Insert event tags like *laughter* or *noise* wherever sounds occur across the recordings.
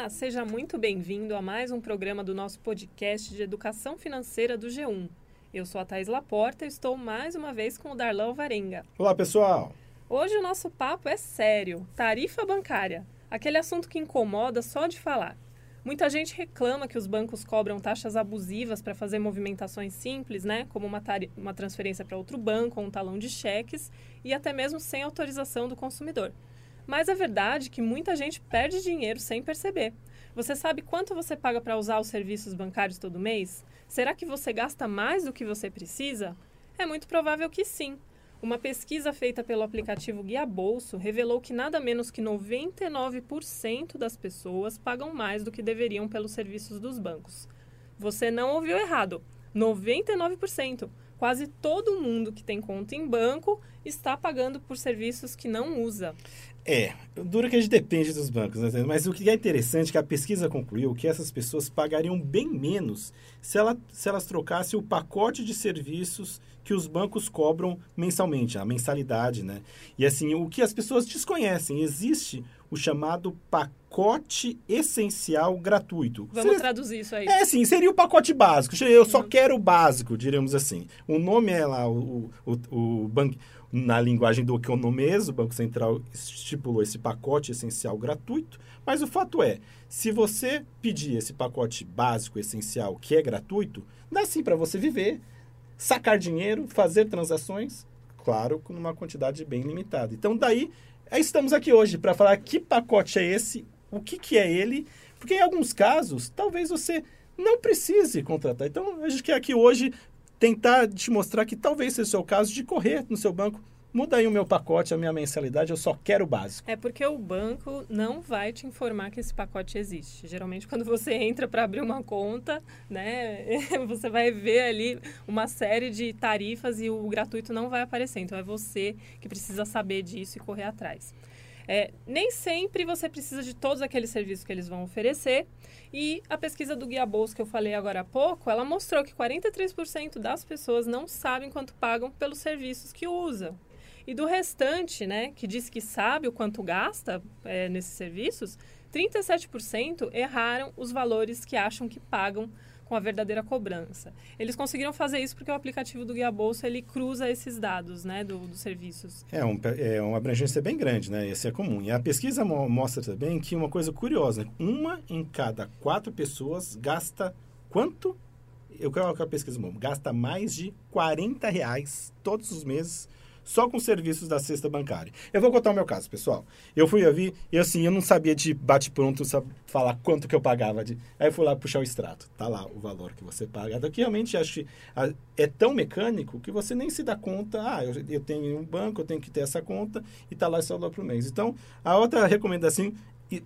Olá, seja muito bem-vindo a mais um programa do nosso podcast de educação financeira do G1. Eu sou a Thais Laporta e estou mais uma vez com o Darlão Varenga. Olá, pessoal! Hoje o nosso papo é sério: tarifa bancária. Aquele assunto que incomoda só de falar. Muita gente reclama que os bancos cobram taxas abusivas para fazer movimentações simples, né? Como uma, uma transferência para outro banco ou um talão de cheques, e até mesmo sem autorização do consumidor. Mas a verdade é que muita gente perde dinheiro sem perceber. Você sabe quanto você paga para usar os serviços bancários todo mês? Será que você gasta mais do que você precisa? É muito provável que sim. Uma pesquisa feita pelo aplicativo Guia Bolso revelou que nada menos que 99% das pessoas pagam mais do que deveriam pelos serviços dos bancos. Você não ouviu errado. 99%. Quase todo mundo que tem conta em banco está pagando por serviços que não usa. É, dura que a gente depende dos bancos, né? mas o que é interessante é que a pesquisa concluiu que essas pessoas pagariam bem menos se, ela, se elas trocassem o pacote de serviços que os bancos cobram mensalmente, a mensalidade, né? E assim, o que as pessoas desconhecem, existe o chamado pacote essencial gratuito. Vamos seria, traduzir isso aí. É, sim, seria o pacote básico. Eu só uhum. quero o básico, diríamos assim. O nome é lá, o, o, o, o banco na linguagem do economês, o Banco Central estipulou esse pacote essencial gratuito, mas o fato é, se você pedir esse pacote básico essencial, que é gratuito, dá sim para você viver, sacar dinheiro, fazer transações, claro, com uma quantidade bem limitada. Então, daí, estamos aqui hoje para falar que pacote é esse, o que, que é ele, porque em alguns casos, talvez você não precise contratar. Então, a gente quer aqui hoje tentar te mostrar que talvez seja o seu caso de correr no seu banco. Muda aí o meu pacote, a minha mensalidade, eu só quero o básico. É porque o banco não vai te informar que esse pacote existe. Geralmente, quando você *laughs* entra para abrir uma conta, né, *laughs* você vai ver ali uma série de tarifas e o gratuito não vai aparecer. Então, é você que precisa saber disso e correr atrás. É, nem sempre você precisa de todos aqueles serviços que eles vão oferecer. E a pesquisa do Guia Bolsa que eu falei agora há pouco, ela mostrou que 43% das pessoas não sabem quanto pagam pelos serviços que usam. E do restante, né, que diz que sabe o quanto gasta é, nesses serviços, 37% erraram os valores que acham que pagam com a verdadeira cobrança. Eles conseguiram fazer isso porque o aplicativo do Guia Bolsa ele cruza esses dados né, do, dos serviços. É, um, é uma abrangência bem grande, né? Esse é comum. E a pesquisa mo mostra também que uma coisa curiosa, uma em cada quatro pessoas gasta quanto? Eu quero que a pesquisa gasta mais de 40 reais todos os meses só com serviços da cesta bancária. Eu vou contar o meu caso, pessoal. Eu fui vi e assim, eu não sabia de bate-pronto falar quanto que eu pagava. De... Aí eu fui lá puxar o extrato. Tá lá o valor que você paga. Daqui realmente acho que é tão mecânico que você nem se dá conta. Ah, eu, eu tenho um banco, eu tenho que ter essa conta e tá lá esse valor por mês. Então, a outra recomendação,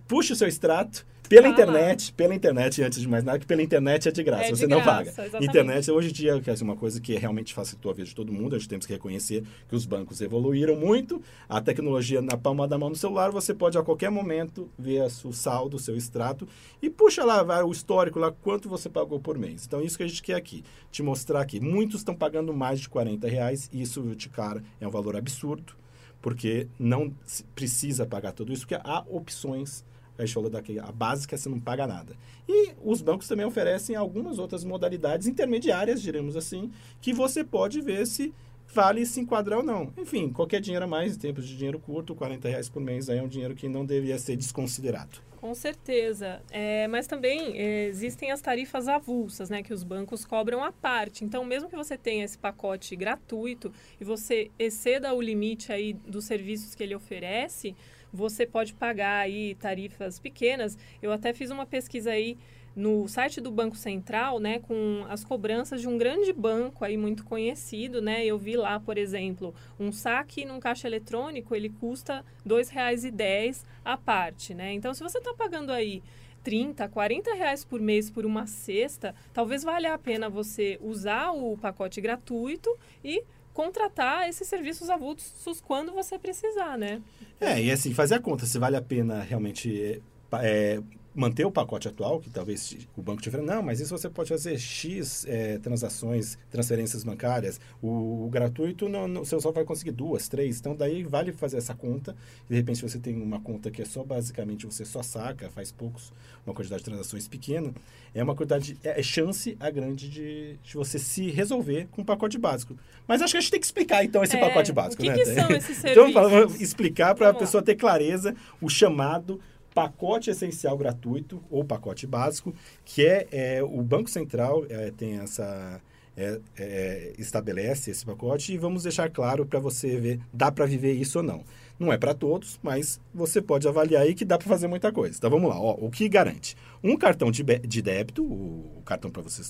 puxa o seu extrato pela internet, pela internet, antes de mais nada, que pela internet é de graça, é de você graça, não paga. Exatamente. Internet, hoje em dia, é uma coisa que realmente facilitou a vida de todo mundo, a gente temos que reconhecer que os bancos evoluíram muito, a tecnologia na palma da mão no celular, você pode a qualquer momento ver o saldo, o seu extrato, e puxa lá, vai o histórico lá, quanto você pagou por mês. Então, isso que a gente quer aqui, te mostrar aqui. Muitos estão pagando mais de 40 reais, e isso, de cara, é um valor absurdo, porque não precisa pagar tudo isso, porque há opções a gente falou daqui, a básica você não paga nada. E os bancos também oferecem algumas outras modalidades intermediárias, diremos assim, que você pode ver se vale se enquadrar ou não. Enfim, qualquer dinheiro a mais, em tempos de dinheiro curto, 40 reais por mês é um dinheiro que não deveria ser desconsiderado. Com certeza. É, mas também é, existem as tarifas avulsas, né, que os bancos cobram à parte. Então, mesmo que você tenha esse pacote gratuito e você exceda o limite aí dos serviços que ele oferece, você pode pagar aí tarifas pequenas. Eu até fiz uma pesquisa aí no site do Banco Central, né, com as cobranças de um grande banco aí muito conhecido, né? Eu vi lá, por exemplo, um saque num caixa eletrônico, ele custa R$ 2,10 a parte, né? Então, se você está pagando aí 30, 40 reais por mês por uma cesta, talvez valha a pena você usar o pacote gratuito e contratar esses serviços avulsos quando você precisar, né? É, e assim, fazer a conta se vale a pena realmente é, manter o pacote atual, que talvez o banco tiver, não, mas isso você pode fazer X é, transações, transferências bancárias, o, o gratuito, não, não, você só vai conseguir duas, três, então daí vale fazer essa conta, de repente você tem uma conta que é só basicamente, você só saca, faz poucos, uma quantidade de transações pequena, é uma quantidade, é, é chance a grande de, de, você se resolver com o pacote básico. Mas acho que a gente tem que explicar então esse é, pacote básico, o que né? Que são esses *laughs* então, serviços? vamos explicar para a pessoa ter clareza o chamado pacote essencial gratuito ou pacote básico, que é, é o Banco Central é, tem essa é, é, estabelece esse pacote e vamos deixar claro para você ver dá para viver isso ou não. Não é para todos, mas você pode avaliar aí que dá para fazer muita coisa. Então vamos lá, Ó, o que garante? Um cartão de, de débito, o, cartão para você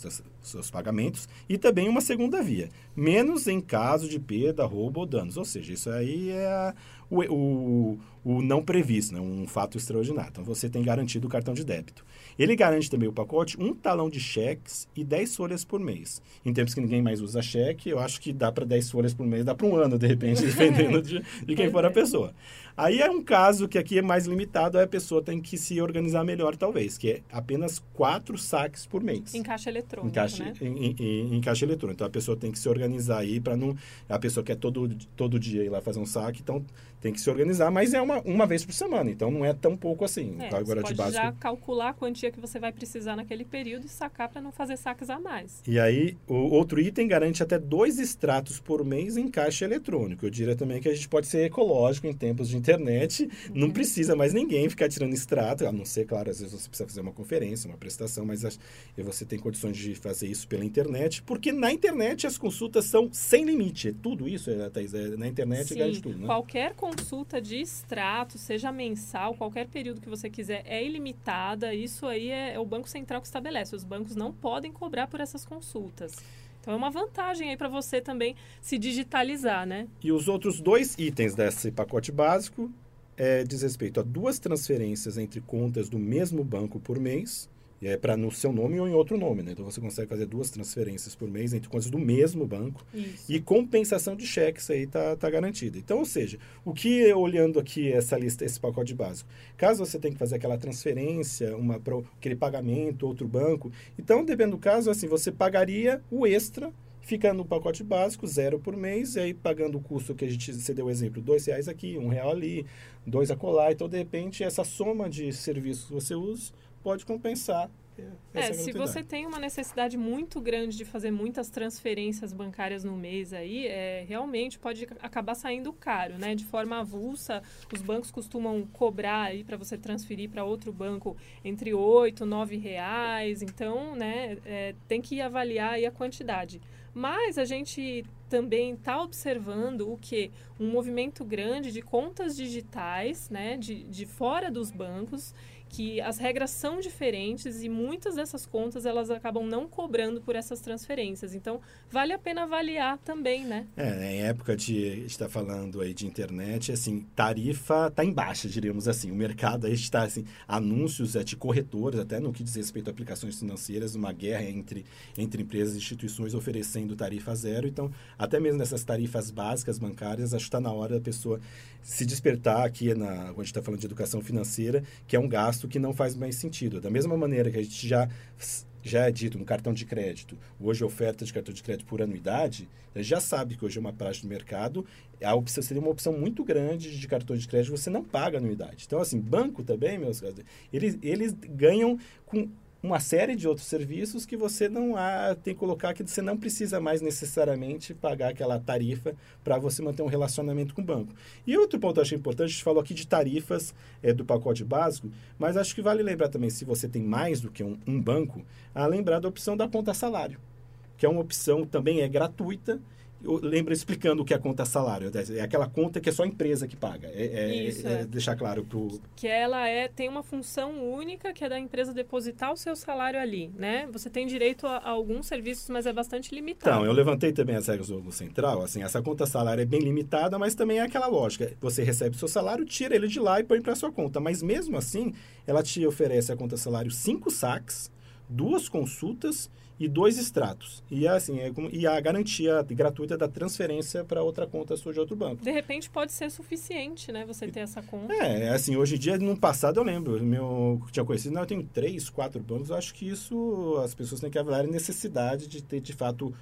seus pagamentos, e também uma segunda via, menos em caso de perda, roubo ou danos. Ou seja, isso aí é a, o, o, o não previsto, né? um fato extraordinário. Então você tem garantido o cartão de débito. Ele garante também o pacote um talão de cheques e 10 folhas por mês. Em tempos que ninguém mais usa cheque, eu acho que dá para 10 folhas por mês, dá para um ano, de repente, *laughs* dependendo de, de quem for a pessoa. Aí é um caso que aqui é mais limitado, aí a pessoa tem que se organizar melhor, talvez, que é apenas quatro saques por mês. Em caixa eletrônica, em caixa, né? Em, em, em, caixa eletrônica. Então, a pessoa tem que se organizar aí para não... A pessoa quer todo, todo dia ir lá fazer um saque, então tem que se organizar, mas é uma, uma vez por semana, então não é tão pouco assim. É, agora você pode básico. já calcular a quantia que você vai precisar naquele período e sacar para não fazer saques a mais. E aí, o outro item garante até dois extratos por mês em caixa eletrônico. Eu diria também que a gente pode ser ecológico em tempos de internet, não precisa mais ninguém ficar tirando extrato, a não ser, claro, às vezes você precisa fazer uma conferência, uma prestação, mas você tem condições de fazer isso pela internet, porque na internet as consultas são sem limite. É tudo isso, é, Thaís, é, na internet Sim, garante tudo, né? qualquer consulta de extrato, seja mensal, qualquer período que você quiser, é ilimitada. Isso aí é, é o Banco Central que estabelece. Os bancos não podem cobrar por essas consultas. Então é uma vantagem aí para você também se digitalizar, né? E os outros dois itens desse pacote básico é, diz respeito a duas transferências entre contas do mesmo banco por mês é para no seu nome ou em outro nome, né? Então você consegue fazer duas transferências por mês entre contas do mesmo banco. Isso. E compensação de cheques aí tá, tá garantida. Então, ou seja, o que olhando aqui essa lista, esse pacote básico, caso você tenha que fazer aquela transferência, uma pro, aquele pagamento, outro banco, então dependendo do caso, assim, você pagaria o extra fica no pacote básico, zero por mês, e aí pagando o custo que a gente, você deu o exemplo, dois reais aqui, um real ali, dois a colar, então de repente essa soma de serviços que você usa pode compensar. É, se você tem uma necessidade muito grande de fazer muitas transferências bancárias no mês aí, é, realmente pode acabar saindo caro, né? De forma avulsa, os bancos costumam cobrar aí para você transferir para outro banco entre 8 9 reais. Então, né, é, tem que avaliar aí a quantidade. Mas a gente também está observando o que? Um movimento grande de contas digitais, né, de, de fora dos bancos, que as regras são diferentes e muitas dessas contas elas acabam não cobrando por essas transferências. Então, vale a pena avaliar também, né? É, em época de está falando aí de internet, assim, tarifa está em baixa, diríamos assim. O mercado aí está assim, anúncios é, de corretores, até no que diz respeito a aplicações financeiras, uma guerra entre entre empresas e instituições oferecendo tarifa zero. Então, até mesmo nessas tarifas básicas bancárias, acho que está na hora da pessoa se despertar aqui na, quando a gente está falando de educação financeira, que é um gasto que não faz mais sentido. Da mesma maneira que a gente já já é dito no cartão de crédito, hoje a oferta de cartão de crédito por anuidade, já sabe que hoje é uma prática do mercado, a opção seria uma opção muito grande de cartão de crédito, você não paga anuidade. Então, assim, banco também, meus caros, eles, eles ganham com uma série de outros serviços que você não há, tem que colocar que você não precisa mais necessariamente pagar aquela tarifa para você manter um relacionamento com o banco. E outro ponto que eu achei importante, a gente falou aqui de tarifas é, do pacote básico, mas acho que vale lembrar também, se você tem mais do que um, um banco, a lembrar da opção da conta salário, que é uma opção também é gratuita lembra explicando o que é a conta salário. É aquela conta que é só a empresa que paga. É, é, Isso, é, é. deixar claro para Que ela é, tem uma função única, que é da empresa depositar o seu salário ali, né? Você tem direito a, a alguns serviços, mas é bastante limitado. Então, eu levantei também as regras do Banco Central. Assim, essa conta salário é bem limitada, mas também é aquela lógica. Você recebe o seu salário, tira ele de lá e põe para sua conta. Mas mesmo assim, ela te oferece a conta salário cinco saques duas consultas e dois extratos. E assim, é como, e a garantia gratuita da transferência para outra conta sua de outro banco. De repente pode ser suficiente, né? Você ter essa conta. É, assim, hoje em dia, no passado eu lembro, meu tinha conhecido, não, eu tenho três, quatro bancos, eu acho que isso as pessoas têm que avaliar a necessidade de ter de fato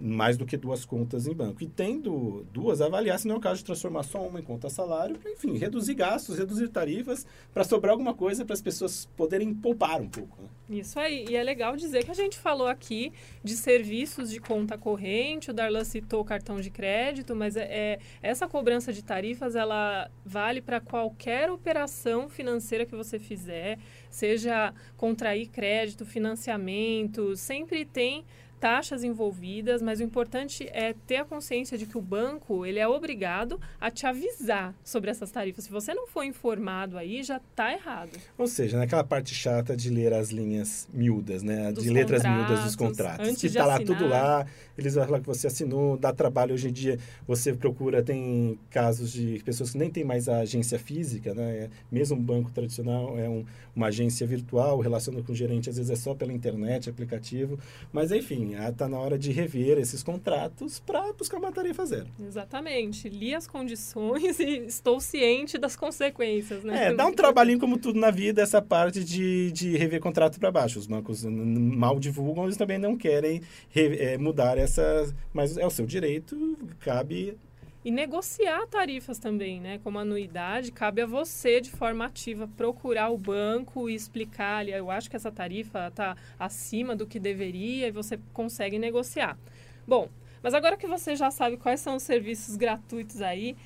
mais do que duas contas em banco. E tendo duas, avaliar se não é o caso de transformar só uma em conta salário, enfim, reduzir gastos, reduzir tarifas, para sobrar alguma coisa para as pessoas poderem poupar um pouco. Né? Isso aí. E é legal dizer que a gente falou aqui de serviços de conta corrente, o Darlan citou cartão de crédito, mas é, é essa cobrança de tarifas, ela vale para qualquer operação financeira que você fizer, seja contrair crédito, financiamento, sempre tem taxas envolvidas, mas o importante é ter a consciência de que o banco ele é obrigado a te avisar sobre essas tarifas. Se você não for informado aí, já está errado. Ou seja, naquela parte chata de ler as linhas miúdas, né? Dos de letras miúdas dos contratos. Que está lá tudo lá, eles vão falar que você assinou, dá trabalho. Hoje em dia você procura, tem casos de pessoas que nem tem mais a agência física, né? Mesmo um banco tradicional é um, uma agência virtual, relaciona com o gerente, às vezes é só pela internet, aplicativo. Mas enfim, está na hora de rever esses contratos para buscar uma tarifa zero. Exatamente. Li as condições e estou ciente das consequências. Né? É, dá um trabalhinho como tudo na vida, essa parte de, de rever contrato para baixo. Os bancos mal divulgam, eles também não querem re, é, mudar essa... Mas é o seu direito, cabe e negociar tarifas também, né? Como anuidade, cabe a você, de forma ativa, procurar o banco e explicar ali, eu acho que essa tarifa está acima do que deveria e você consegue negociar. Bom, mas agora que você já sabe quais são os serviços gratuitos aí,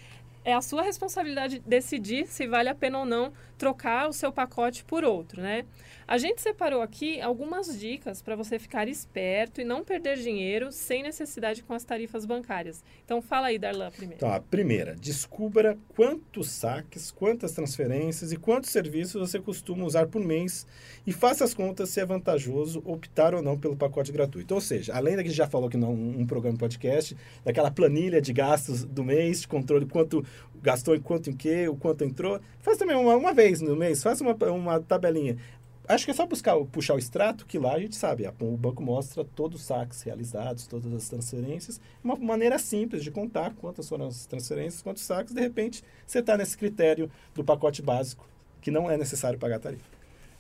é a sua responsabilidade decidir se vale a pena ou não trocar o seu pacote por outro, né? A gente separou aqui algumas dicas para você ficar esperto e não perder dinheiro sem necessidade com as tarifas bancárias. Então fala aí, Darlan, primeiro. A primeira, descubra quantos saques, quantas transferências e quantos serviços você costuma usar por mês e faça as contas se é vantajoso optar ou não pelo pacote gratuito. Ou seja, além da que já falou que não um programa podcast, daquela planilha de gastos do mês, de controle quanto gastou em quanto em que, o quanto entrou, faz também uma, uma vez no mês, faça uma, uma tabelinha. Acho que é só buscar, puxar o extrato, que lá a gente sabe, o banco mostra todos os saques realizados, todas as transferências, uma maneira simples de contar quantas foram as transferências, quantos saques, de repente você está nesse critério do pacote básico, que não é necessário pagar tarifa.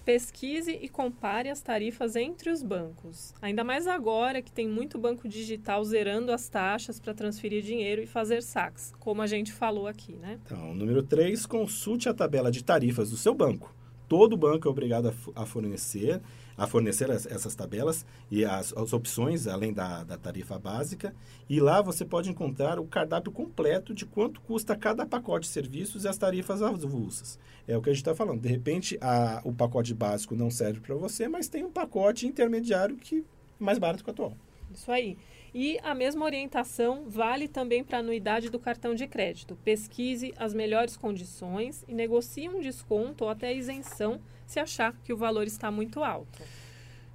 Pesquise e compare as tarifas entre os bancos. Ainda mais agora que tem muito banco digital zerando as taxas para transferir dinheiro e fazer saques, como a gente falou aqui, né? Então, número 3, consulte a tabela de tarifas do seu banco todo banco é obrigado a, fornecer a fornecer essas tabelas e as, as opções, além da, da, tarifa básica. E lá você pode encontrar o cardápio completo de quanto custa cada pacote de serviços e as tarifas avulsas. É o que a gente está falando. De repente, a, o pacote básico não serve para você, mas tem um pacote intermediário que é mais barato que o atual. Isso aí. E a mesma orientação vale também para a anuidade do cartão de crédito. Pesquise as melhores condições e negocie um desconto ou até isenção se achar que o valor está muito alto.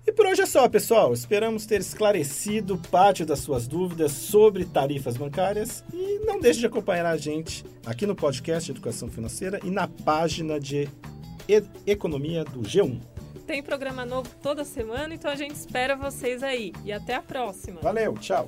E por hoje é só, pessoal. Esperamos ter esclarecido parte das suas dúvidas sobre tarifas bancárias e não deixe de acompanhar a gente aqui no podcast Educação Financeira e na página de e Economia do G1. Tem programa novo toda semana, então a gente espera vocês aí. E até a próxima. Valeu, tchau.